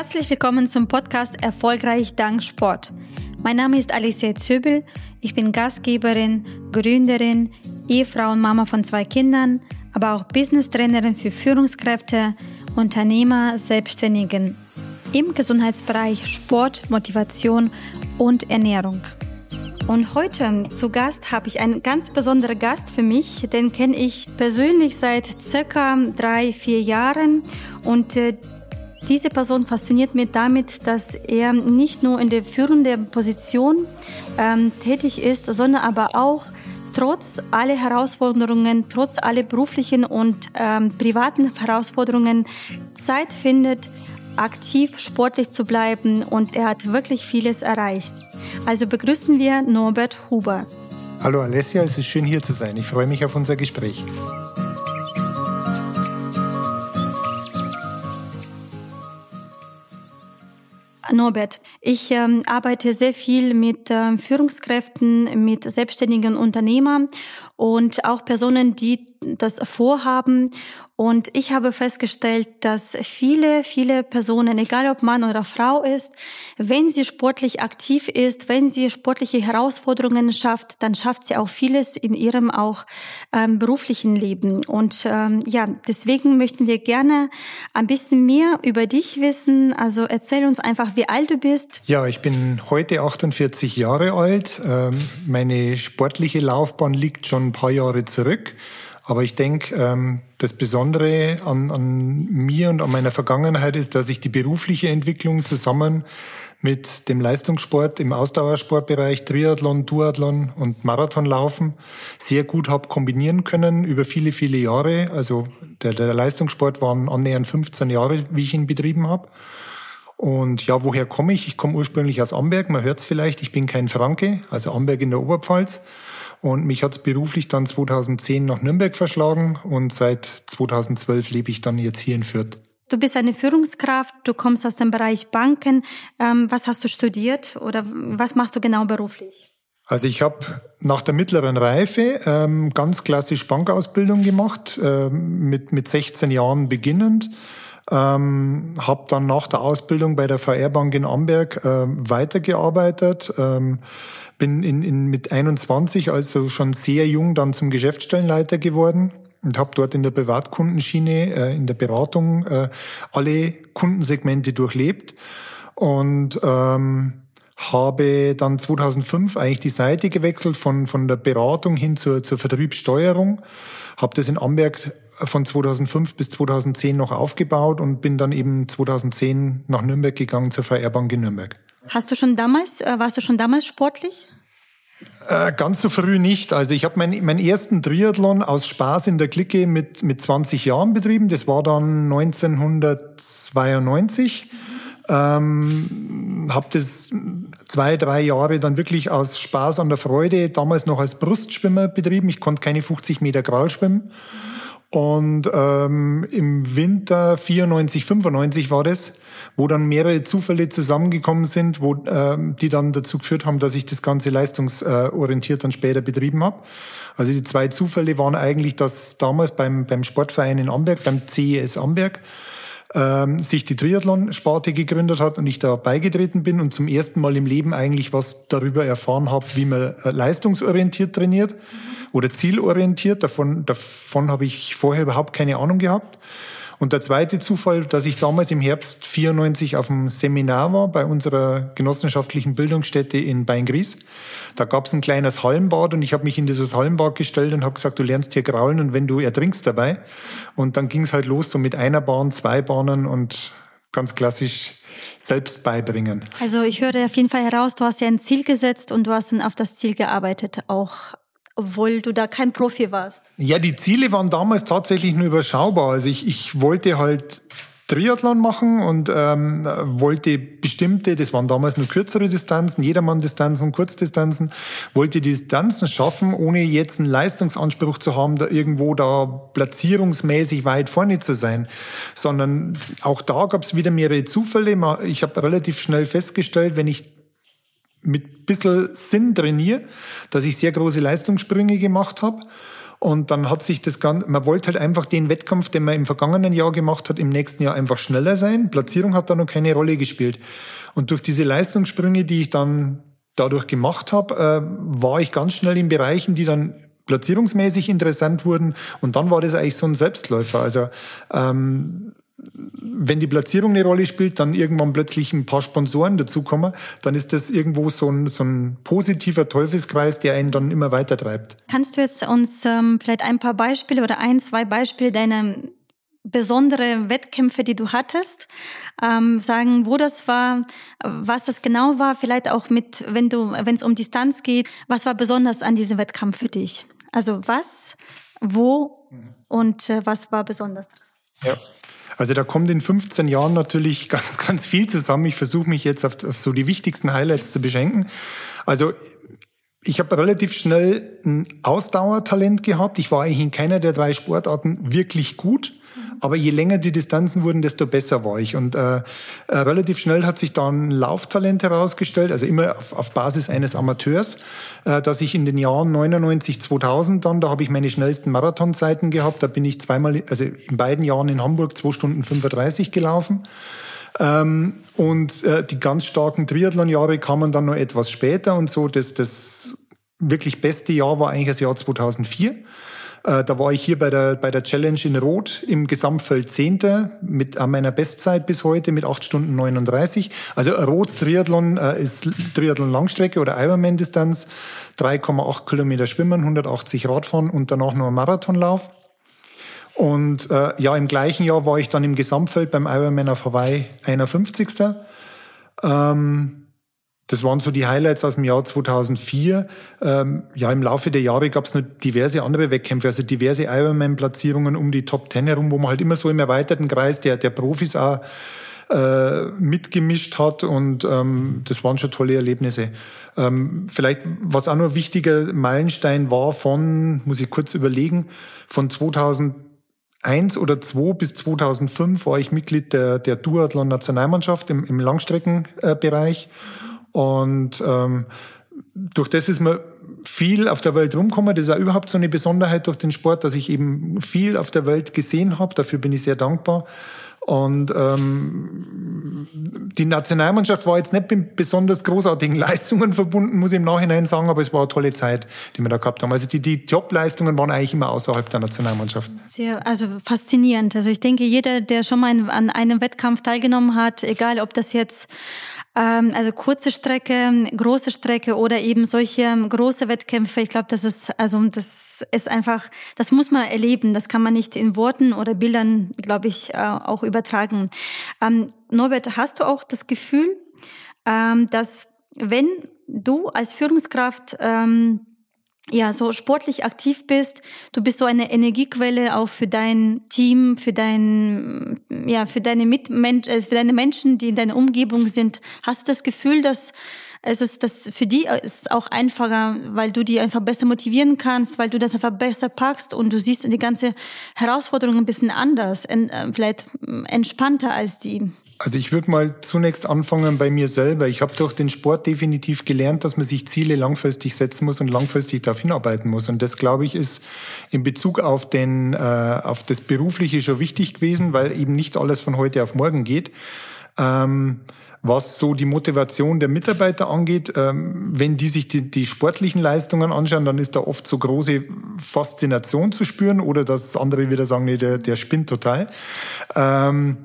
Herzlich willkommen zum Podcast Erfolgreich dank Sport. Mein Name ist Alicia Zöbel. Ich bin Gastgeberin, Gründerin, Ehefrau und Mama von zwei Kindern, aber auch Business-Trainerin für Führungskräfte, Unternehmer, Selbstständigen im Gesundheitsbereich Sport, Motivation und Ernährung. Und heute zu Gast habe ich einen ganz besonderen Gast für mich. Den kenne ich persönlich seit circa drei, vier Jahren und äh, diese Person fasziniert mich damit, dass er nicht nur in der führenden Position ähm, tätig ist, sondern aber auch trotz aller Herausforderungen, trotz aller beruflichen und ähm, privaten Herausforderungen Zeit findet, aktiv sportlich zu bleiben und er hat wirklich vieles erreicht. Also begrüßen wir Norbert Huber. Hallo Alessia, es ist schön hier zu sein. Ich freue mich auf unser Gespräch. Norbert, ich ähm, arbeite sehr viel mit ähm, Führungskräften, mit selbstständigen Unternehmern und auch Personen, die das vorhaben. Und ich habe festgestellt, dass viele, viele Personen, egal ob Mann oder Frau ist, wenn sie sportlich aktiv ist, wenn sie sportliche Herausforderungen schafft, dann schafft sie auch vieles in ihrem auch ähm, beruflichen Leben. Und ähm, ja, deswegen möchten wir gerne ein bisschen mehr über dich wissen. Also erzähl uns einfach, wie alt du bist. Ja, ich bin heute 48 Jahre alt. Ähm, meine sportliche Laufbahn liegt schon ein paar Jahre zurück. Aber ich denke, ähm, das Besondere an, an mir und an meiner Vergangenheit ist, dass ich die berufliche Entwicklung zusammen mit dem Leistungssport im Ausdauersportbereich Triathlon, Duathlon und Marathonlaufen sehr gut habe kombinieren können über viele, viele Jahre. Also der, der Leistungssport waren annähernd 15 Jahre, wie ich ihn betrieben habe. Und ja, woher komme ich? Ich komme ursprünglich aus Amberg. Man hört es vielleicht, ich bin kein Franke, also Amberg in der Oberpfalz. Und mich hat es beruflich dann 2010 nach Nürnberg verschlagen und seit 2012 lebe ich dann jetzt hier in Fürth. Du bist eine Führungskraft, du kommst aus dem Bereich Banken. Ähm, was hast du studiert oder was machst du genau beruflich? Also ich habe nach der mittleren Reife ähm, ganz klassisch Bankausbildung gemacht, ähm, mit, mit 16 Jahren beginnend. Ähm, habe dann nach der Ausbildung bei der VR Bank in Amberg äh, weitergearbeitet. Ähm, bin in, in, mit 21, also schon sehr jung, dann zum Geschäftsstellenleiter geworden und habe dort in der Privatkundenschiene, äh, in der Beratung äh, alle Kundensegmente durchlebt und ähm, habe dann 2005 eigentlich die Seite gewechselt von, von der Beratung hin zur, zur Vertriebssteuerung, habe das in Amberg von 2005 bis 2010 noch aufgebaut und bin dann eben 2010 nach Nürnberg gegangen zur VR Bank in Nürnberg. Hast du schon damals, äh, warst du schon damals sportlich? Äh, ganz so früh nicht. Also ich habe meinen mein ersten Triathlon aus Spaß in der Clique mit, mit 20 Jahren betrieben. Das war dann 1992. Ähm, habe das zwei, drei Jahre dann wirklich aus Spaß an der Freude, damals noch als Brustschwimmer betrieben. Ich konnte keine 50 Meter Graul schwimmen. Und ähm, im Winter 94, 95 war das, wo dann mehrere Zufälle zusammengekommen sind, wo ähm, die dann dazu geführt haben, dass ich das Ganze leistungsorientiert dann später betrieben habe. Also die zwei Zufälle waren eigentlich, dass damals beim, beim Sportverein in Amberg, beim CES Amberg, ähm, sich die Triathlon-Sparte gegründet hat und ich da beigetreten bin und zum ersten Mal im Leben eigentlich was darüber erfahren habe, wie man äh, leistungsorientiert trainiert oder zielorientiert. Davon, davon habe ich vorher überhaupt keine Ahnung gehabt. Und der zweite Zufall, dass ich damals im Herbst 94 auf einem Seminar war bei unserer genossenschaftlichen Bildungsstätte in Beingries. Da gab es ein kleines Hallenbad und ich habe mich in dieses Hallenbad gestellt und habe gesagt, du lernst hier graulen und wenn du ertrinkst dabei. Und dann ging es halt los so mit einer Bahn, zwei Bahnen und ganz klassisch selbst beibringen. Also ich höre auf jeden Fall heraus, du hast ja ein Ziel gesetzt und du hast dann auf das Ziel gearbeitet, auch obwohl du da kein Profi warst? Ja, die Ziele waren damals tatsächlich nur überschaubar. Also ich, ich wollte halt Triathlon machen und ähm, wollte bestimmte, das waren damals nur kürzere Distanzen, Jedermann-Distanzen, Kurzdistanzen, wollte Distanzen schaffen, ohne jetzt einen Leistungsanspruch zu haben, da irgendwo da platzierungsmäßig weit vorne zu sein, sondern auch da gab es wieder mehrere Zufälle. Ich habe relativ schnell festgestellt, wenn ich mit bisschen Sinn trainiere, dass ich sehr große Leistungssprünge gemacht habe. Und dann hat sich das Ganze, man wollte halt einfach den Wettkampf, den man im vergangenen Jahr gemacht hat, im nächsten Jahr einfach schneller sein. Platzierung hat da noch keine Rolle gespielt. Und durch diese Leistungssprünge, die ich dann dadurch gemacht habe, äh, war ich ganz schnell in Bereichen, die dann platzierungsmäßig interessant wurden. Und dann war das eigentlich so ein Selbstläufer. Also ähm, wenn die Platzierung eine Rolle spielt, dann irgendwann plötzlich ein paar Sponsoren dazukommen, dann ist das irgendwo so ein, so ein positiver Teufelskreis, der einen dann immer weiter treibt. Kannst du jetzt uns ähm, vielleicht ein paar Beispiele oder ein, zwei Beispiele deiner besondere Wettkämpfe, die du hattest, ähm, sagen, wo das war, was das genau war, vielleicht auch mit, wenn du, wenn es um Distanz geht, was war besonders an diesem Wettkampf für dich? Also was, wo mhm. und äh, was war besonders? Ja. Also da kommt in 15 Jahren natürlich ganz, ganz viel zusammen. Ich versuche mich jetzt auf, so die wichtigsten Highlights zu beschenken. Also ich habe relativ schnell ein Ausdauertalent gehabt. Ich war eigentlich in keiner der drei Sportarten wirklich gut. Aber je länger die Distanzen wurden, desto besser war ich. Und äh, äh, relativ schnell hat sich dann Lauftalent herausgestellt, also immer auf, auf Basis eines Amateurs, äh, dass ich in den Jahren 99, 2000 dann, da habe ich meine schnellsten Marathonzeiten gehabt. Da bin ich zweimal, also in beiden Jahren in Hamburg zwei Stunden 35 gelaufen. Ähm, und äh, die ganz starken Triathlon-Jahre kamen dann noch etwas später und so. Das, das wirklich beste Jahr war eigentlich das Jahr 2004. Äh, da war ich hier bei der, bei der Challenge in Rot im Gesamtfeld Zehnter mit an meiner Bestzeit bis heute mit 8 Stunden 39. Also Rot Triathlon äh, ist Triathlon Langstrecke oder Ironman-Distanz, 3,8 Kilometer Schwimmen, 180 Radfahren und danach nur Marathonlauf. Und äh, ja, im gleichen Jahr war ich dann im Gesamtfeld beim Ironman auf Hawaii 51. Ähm, das waren so die Highlights aus dem Jahr 2004. Ähm, ja, im Laufe der Jahre gab es noch diverse andere Wettkämpfe, also diverse Ironman-Platzierungen um die Top Ten herum, wo man halt immer so im erweiterten Kreis der, der Profis auch äh, mitgemischt hat und ähm, das waren schon tolle Erlebnisse. Ähm, vielleicht, was auch noch ein wichtiger Meilenstein war von, muss ich kurz überlegen, von 2000 eins oder zwei bis 2005 war ich Mitglied der, der Duathlon-Nationalmannschaft im, im Langstreckenbereich. Und ähm, durch das ist man viel auf der Welt rumgekommen. Das ist auch überhaupt so eine Besonderheit durch den Sport, dass ich eben viel auf der Welt gesehen habe. Dafür bin ich sehr dankbar. Und ähm, die Nationalmannschaft war jetzt nicht mit besonders großartigen Leistungen verbunden, muss ich im Nachhinein sagen, aber es war eine tolle Zeit, die wir da gehabt haben. Also die, die Top-Leistungen waren eigentlich immer außerhalb der Nationalmannschaft. Sehr, also faszinierend. Also ich denke, jeder, der schon mal an einem Wettkampf teilgenommen hat, egal ob das jetzt ähm, also kurze Strecke, große Strecke oder eben solche große Wettkämpfe. Ich glaube, das ist also das ist einfach, das muss man erleben. Das kann man nicht in Worten oder Bildern, glaube ich, äh, auch übertragen. Ähm, Norbert, hast du auch das Gefühl, ähm, dass wenn du als Führungskraft ähm, ja, so sportlich aktiv bist, du bist so eine Energiequelle auch für dein Team, für dein, ja, für deine Mitmenschen, äh, für deine Menschen, die in deiner Umgebung sind. Hast du das Gefühl, dass es ist das für die ist auch einfacher, weil du die einfach besser motivieren kannst, weil du das einfach besser packst und du siehst die ganze Herausforderung ein bisschen anders, äh, vielleicht entspannter als die. Also ich würde mal zunächst anfangen bei mir selber. Ich habe durch den Sport definitiv gelernt, dass man sich Ziele langfristig setzen muss und langfristig darauf hinarbeiten muss. Und das, glaube ich, ist in Bezug auf, den, äh, auf das Berufliche schon wichtig gewesen, weil eben nicht alles von heute auf morgen geht. Ähm, was so die Motivation der Mitarbeiter angeht, ähm, wenn die sich die, die, sportlichen Leistungen anschauen, dann ist da oft so große Faszination zu spüren oder dass andere wieder sagen, nee, der, der spinnt total. Ähm,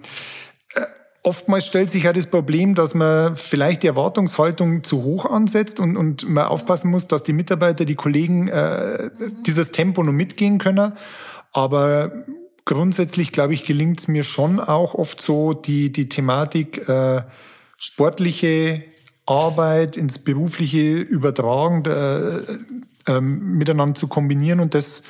Oftmals stellt sich ja das Problem, dass man vielleicht die Erwartungshaltung zu hoch ansetzt und, und man aufpassen muss, dass die Mitarbeiter, die Kollegen äh, dieses Tempo noch mitgehen können. Aber grundsätzlich, glaube ich, gelingt es mir schon auch oft so, die, die Thematik äh, sportliche Arbeit ins berufliche Übertragen äh, äh, miteinander zu kombinieren und das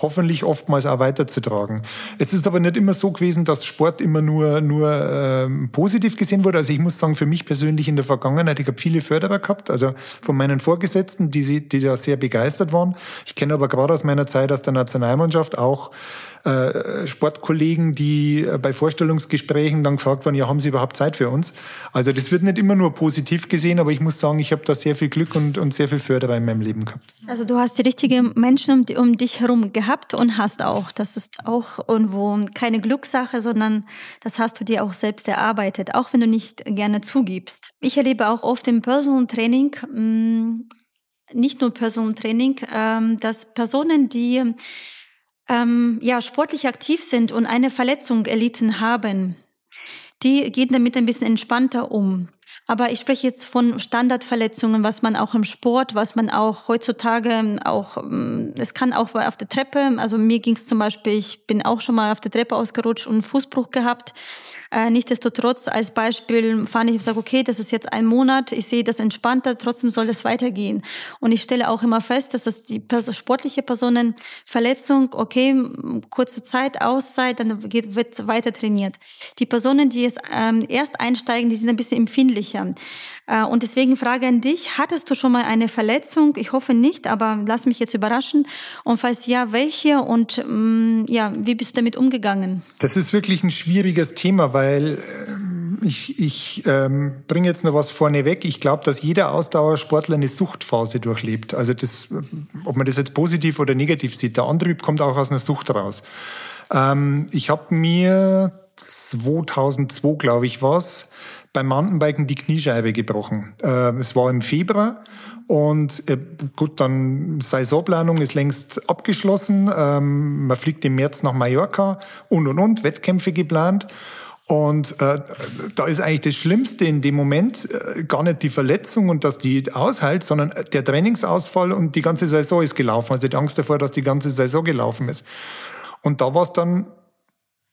hoffentlich oftmals auch weiterzutragen. Es ist aber nicht immer so gewesen, dass Sport immer nur, nur ähm, positiv gesehen wurde. Also ich muss sagen, für mich persönlich in der Vergangenheit, ich habe viele Förderer gehabt, also von meinen Vorgesetzten, die, die da sehr begeistert waren. Ich kenne aber gerade aus meiner Zeit aus der Nationalmannschaft auch äh, Sportkollegen, die äh, bei Vorstellungsgesprächen dann gefragt waren, ja, haben Sie überhaupt Zeit für uns? Also das wird nicht immer nur positiv gesehen, aber ich muss sagen, ich habe da sehr viel Glück und, und sehr viel Förderer in meinem Leben gehabt. Also du hast die richtigen Menschen um, um dich herum gehabt und hast auch. Das ist auch irgendwo keine Glückssache, sondern das hast du dir auch selbst erarbeitet, auch wenn du nicht gerne zugibst. Ich erlebe auch oft im Personal Training, mm, nicht nur Personal Training, ähm, dass Personen, die ähm, ja, sportlich aktiv sind und eine Verletzung erlitten haben, die gehen damit ein bisschen entspannter um. Aber ich spreche jetzt von Standardverletzungen, was man auch im Sport, was man auch heutzutage auch, ähm, es kann auch auf der Treppe, also mir ging es zum Beispiel, ich bin auch schon mal auf der Treppe ausgerutscht und Fußbruch gehabt. Äh, Nichtsdestotrotz als Beispiel fand ich, ich sage, okay, das ist jetzt ein Monat, ich sehe das entspannter, trotzdem soll das weitergehen. Und ich stelle auch immer fest, dass das die sportliche Personen Verletzung, okay, kurze Zeit, Auszeit, dann geht, wird weiter trainiert. Die Personen, die jetzt ähm, erst einsteigen, die sind ein bisschen empfindlicher. Äh, und deswegen Frage an dich, hattest du schon mal eine Verletzung? Ich hoffe nicht, aber lass mich jetzt überraschen. Und falls ja, welche und ähm, ja, wie bist du damit umgegangen? Das ist wirklich ein schwieriges Thema, weil ähm, ich, ich ähm, bringe jetzt noch was vorneweg. Ich glaube, dass jeder Ausdauersportler eine Suchtphase durchlebt. Also das, ob man das jetzt positiv oder negativ sieht, der Antrieb kommt auch aus einer Sucht raus. Ähm, ich habe mir 2002, glaube ich, was beim Mountainbiken die Kniescheibe gebrochen. Äh, es war im Februar und äh, gut, dann Saisonplanung ist längst abgeschlossen. Ähm, man fliegt im März nach Mallorca und und und, Wettkämpfe geplant. Und äh, da ist eigentlich das Schlimmste in dem Moment äh, gar nicht die Verletzung und dass die aushält, sondern der Trainingsausfall und die ganze Saison ist gelaufen. Also die Angst davor, dass die ganze Saison gelaufen ist. Und da war es dann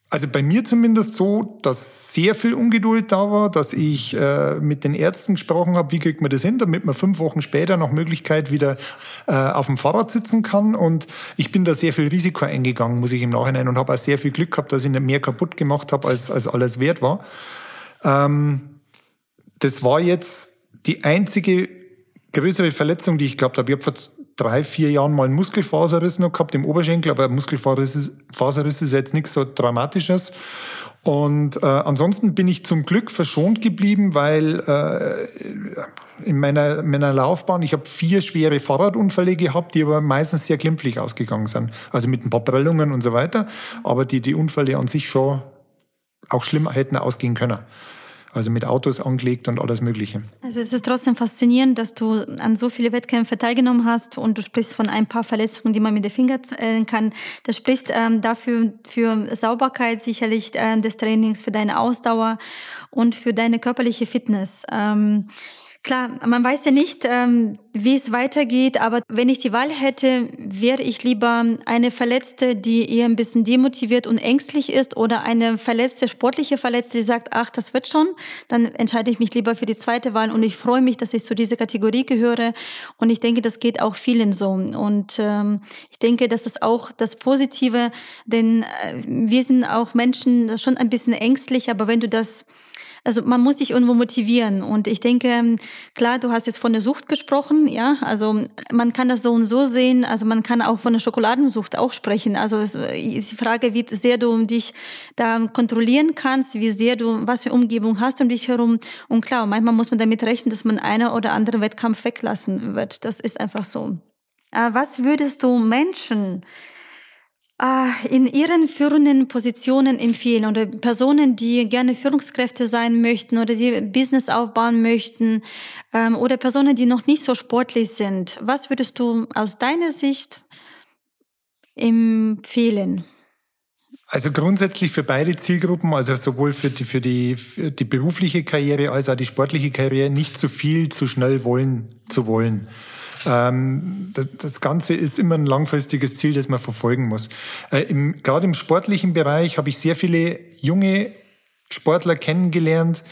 also bei mir zumindest so, dass sehr viel Ungeduld da war, dass ich äh, mit den Ärzten gesprochen habe, wie kriegt man das hin, damit man fünf Wochen später nach Möglichkeit wieder äh, auf dem Fahrrad sitzen kann. Und ich bin da sehr viel Risiko eingegangen, muss ich im Nachhinein, und habe auch sehr viel Glück gehabt, dass ich nicht mehr kaputt gemacht habe, als, als alles wert war. Ähm, das war jetzt die einzige größere Verletzung, die ich gehabt habe. Ich habe drei, vier Jahren mal einen Muskelfaserriss noch gehabt im Oberschenkel, aber Muskelfaserriss ist jetzt nichts so Dramatisches. Und äh, ansonsten bin ich zum Glück verschont geblieben, weil äh, in meiner, meiner Laufbahn, ich habe vier schwere Fahrradunfälle gehabt, die aber meistens sehr glimpflich ausgegangen sind. Also mit ein paar Prellungen und so weiter. Aber die, die Unfälle an sich schon auch schlimmer hätten ausgehen können also mit Autos angelegt und alles Mögliche. Also es ist trotzdem faszinierend, dass du an so viele Wettkämpfe teilgenommen hast und du sprichst von ein paar Verletzungen, die man mit den Fingern zählen kann. Das spricht ähm, dafür für Sauberkeit sicherlich äh, des Trainings, für deine Ausdauer und für deine körperliche Fitness. Ähm, Klar, man weiß ja nicht, ähm, wie es weitergeht, aber wenn ich die Wahl hätte, wäre ich lieber eine Verletzte, die eher ein bisschen demotiviert und ängstlich ist oder eine verletzte, sportliche Verletzte, die sagt, ach, das wird schon, dann entscheide ich mich lieber für die zweite Wahl und ich freue mich, dass ich zu dieser Kategorie gehöre und ich denke, das geht auch vielen so. Und ähm, ich denke, das ist auch das Positive, denn äh, wir sind auch Menschen schon ein bisschen ängstlich, aber wenn du das also man muss sich irgendwo motivieren. Und ich denke, klar, du hast jetzt von der Sucht gesprochen, ja. Also man kann das so und so sehen. Also man kann auch von der Schokoladensucht auch sprechen. Also es ist die Frage, wie sehr du dich da kontrollieren kannst, wie sehr du, was für Umgebung hast um dich herum. Und klar, manchmal muss man damit rechnen, dass man einer oder andere Wettkampf weglassen wird. Das ist einfach so. Äh, was würdest du Menschen in ihren führenden Positionen empfehlen oder Personen, die gerne Führungskräfte sein möchten oder die Business aufbauen möchten ähm, oder Personen, die noch nicht so sportlich sind. Was würdest du aus deiner Sicht empfehlen? Also grundsätzlich für beide Zielgruppen, also sowohl für die, für die, für die berufliche Karriere als auch die sportliche Karriere, nicht zu viel zu schnell wollen zu wollen. Ähm, das, Ganze ist immer ein langfristiges Ziel, das man verfolgen muss. Äh, im, gerade im sportlichen Bereich habe ich sehr viele junge Sportler kennengelernt,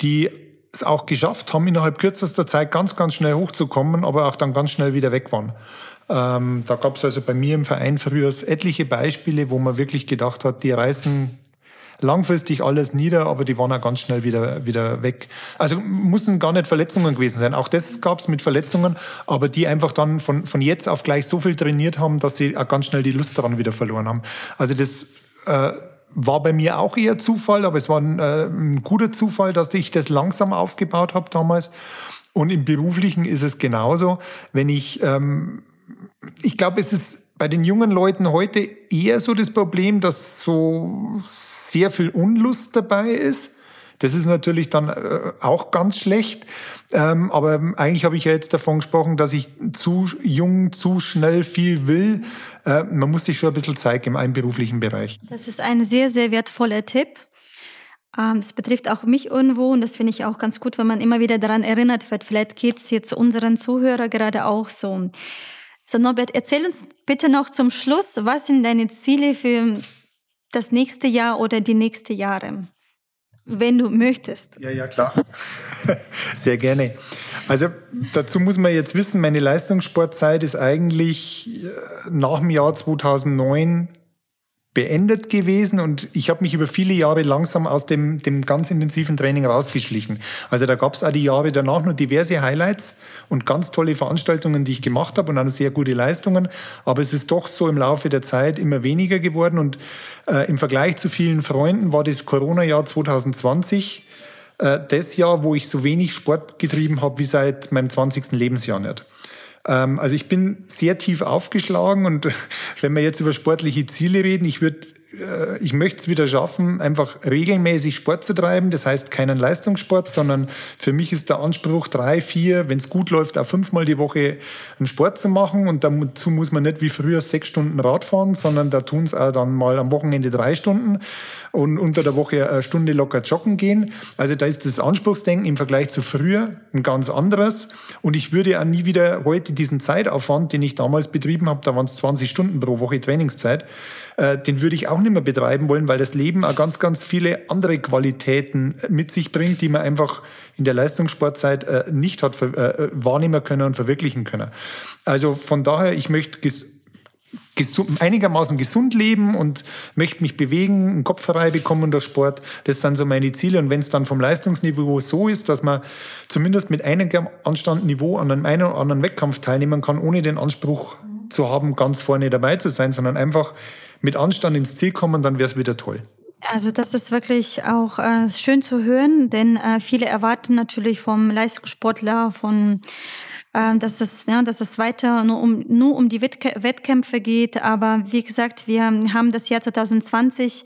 die es auch geschafft haben, innerhalb kürzester Zeit ganz, ganz schnell hochzukommen, aber auch dann ganz schnell wieder weg waren. Ähm, da gab es also bei mir im Verein früher etliche Beispiele, wo man wirklich gedacht hat, die reißen langfristig alles nieder, aber die waren auch ganz schnell wieder, wieder weg. Also mussten gar nicht Verletzungen gewesen sein. Auch das gab es mit Verletzungen, aber die einfach dann von, von jetzt auf gleich so viel trainiert haben, dass sie auch ganz schnell die Lust daran wieder verloren haben. Also das äh, war bei mir auch eher Zufall, aber es war ein, äh, ein guter Zufall, dass ich das langsam aufgebaut habe damals. Und im Beruflichen ist es genauso. Wenn ich, ähm, ich glaube, es ist bei den jungen Leuten heute eher so das Problem, dass so sehr viel Unlust dabei ist. Das ist natürlich dann äh, auch ganz schlecht. Ähm, aber eigentlich habe ich ja jetzt davon gesprochen, dass ich zu jung, zu schnell viel will. Äh, man muss sich schon ein bisschen Zeit im beruflichen Bereich. Das ist ein sehr, sehr wertvoller Tipp. Ähm, das betrifft auch mich irgendwo und das finde ich auch ganz gut, wenn man immer wieder daran erinnert wird. Vielleicht geht es jetzt unseren Zuhörern gerade auch so. So, Norbert, erzähl uns bitte noch zum Schluss, was sind deine Ziele für das nächste Jahr oder die nächsten Jahre? Wenn du möchtest. Ja, ja, klar. Sehr gerne. Also dazu muss man jetzt wissen, meine Leistungssportzeit ist eigentlich äh, nach dem Jahr 2009 beendet gewesen und ich habe mich über viele Jahre langsam aus dem, dem ganz intensiven Training rausgeschlichen. Also da gab es auch die Jahre danach nur diverse Highlights und ganz tolle Veranstaltungen, die ich gemacht habe und auch sehr gute Leistungen. Aber es ist doch so im Laufe der Zeit immer weniger geworden und äh, im Vergleich zu vielen Freunden war das Corona-Jahr 2020 äh, das Jahr, wo ich so wenig Sport getrieben habe wie seit meinem 20. Lebensjahr nicht. Ähm, also ich bin sehr tief aufgeschlagen und wenn wir jetzt über sportliche Ziele reden, ich würde ich möchte es wieder schaffen, einfach regelmäßig Sport zu treiben. Das heißt keinen Leistungssport, sondern für mich ist der Anspruch drei, vier, wenn es gut läuft, auch fünfmal die Woche einen Sport zu machen. Und dazu muss man nicht wie früher sechs Stunden Rad fahren, sondern da tun es auch dann mal am Wochenende drei Stunden und unter der Woche eine Stunde locker joggen gehen. Also da ist das Anspruchsdenken im Vergleich zu früher ein ganz anderes. Und ich würde auch nie wieder heute diesen Zeitaufwand, den ich damals betrieben habe, da waren es 20 Stunden pro Woche Trainingszeit, äh, den würde ich auch nicht mehr betreiben wollen, weil das Leben auch ganz, ganz viele andere Qualitäten mit sich bringt, die man einfach in der Leistungssportzeit äh, nicht hat äh, wahrnehmen können und verwirklichen können. Also von daher, ich möchte gesund, einigermaßen gesund leben und möchte mich bewegen, einen Kopf frei bekommen durch Sport. Das sind so meine Ziele. Und wenn es dann vom Leistungsniveau so ist, dass man zumindest mit einigem Anstandniveau an einem einen oder anderen Wettkampf teilnehmen kann, ohne den Anspruch zu haben, ganz vorne dabei zu sein, sondern einfach mit Anstand ins Ziel kommen, dann wäre es wieder toll. Also das ist wirklich auch äh, schön zu hören, denn äh, viele erwarten natürlich vom Leistungssportler, von äh, dass es ja, dass es weiter nur um nur um die Wettkämpfe geht. Aber wie gesagt, wir haben das Jahr 2020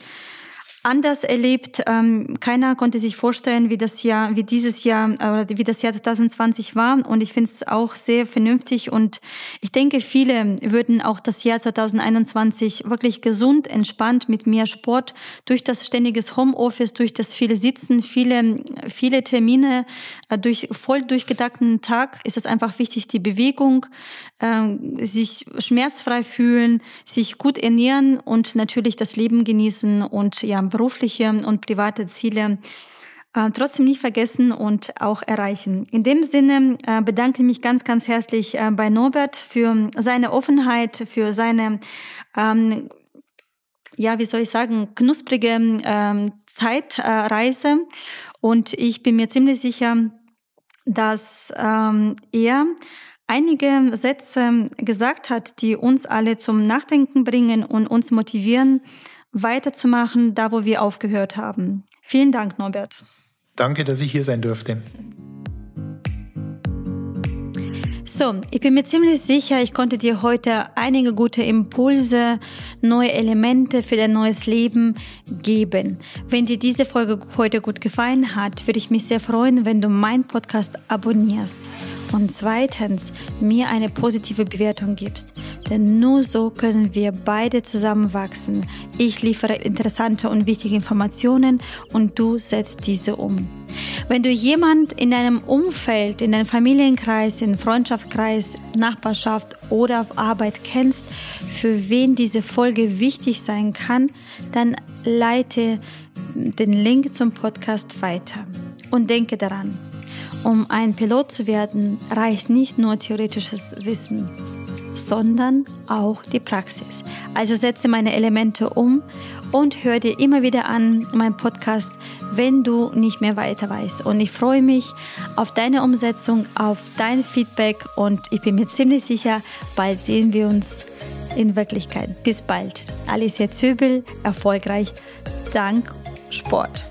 anders erlebt. Ähm, keiner konnte sich vorstellen, wie das Jahr, wie dieses Jahr oder wie das Jahr 2020 war. Und ich finde es auch sehr vernünftig. Und ich denke, viele würden auch das Jahr 2021 wirklich gesund, entspannt mit mehr Sport durch das ständiges Homeoffice, durch das viele Sitzen, viele, viele Termine, äh, durch voll durchgedachten Tag ist es einfach wichtig, die Bewegung, äh, sich schmerzfrei fühlen, sich gut ernähren und natürlich das Leben genießen und ja berufliche und private Ziele äh, trotzdem nicht vergessen und auch erreichen. In dem Sinne äh, bedanke ich mich ganz, ganz herzlich äh, bei Norbert für seine Offenheit, für seine, ähm, ja, wie soll ich sagen, knusprige ähm, Zeitreise. Und ich bin mir ziemlich sicher, dass ähm, er einige Sätze gesagt hat, die uns alle zum Nachdenken bringen und uns motivieren, weiterzumachen, da wo wir aufgehört haben. Vielen Dank, Norbert. Danke, dass ich hier sein durfte. So, ich bin mir ziemlich sicher, ich konnte dir heute einige gute Impulse, neue Elemente für dein neues Leben geben. Wenn dir diese Folge heute gut gefallen hat, würde ich mich sehr freuen, wenn du meinen Podcast abonnierst und zweitens mir eine positive Bewertung gibst. Denn nur so können wir beide zusammen wachsen. Ich liefere interessante und wichtige Informationen und du setzt diese um. Wenn du jemand in deinem Umfeld, in deinem Familienkreis, in Freundschaftskreis, Nachbarschaft oder auf Arbeit kennst, für wen diese Folge wichtig sein kann, dann leite den Link zum Podcast weiter. Und denke daran, um ein Pilot zu werden, reicht nicht nur theoretisches Wissen sondern auch die Praxis. Also setze meine Elemente um und hör dir immer wieder an meinen Podcast, wenn du nicht mehr weiter weißt. Und ich freue mich auf deine Umsetzung, auf dein Feedback und ich bin mir ziemlich sicher, bald sehen wir uns in Wirklichkeit. Bis bald. Alicia Zöbel, erfolgreich dank Sport.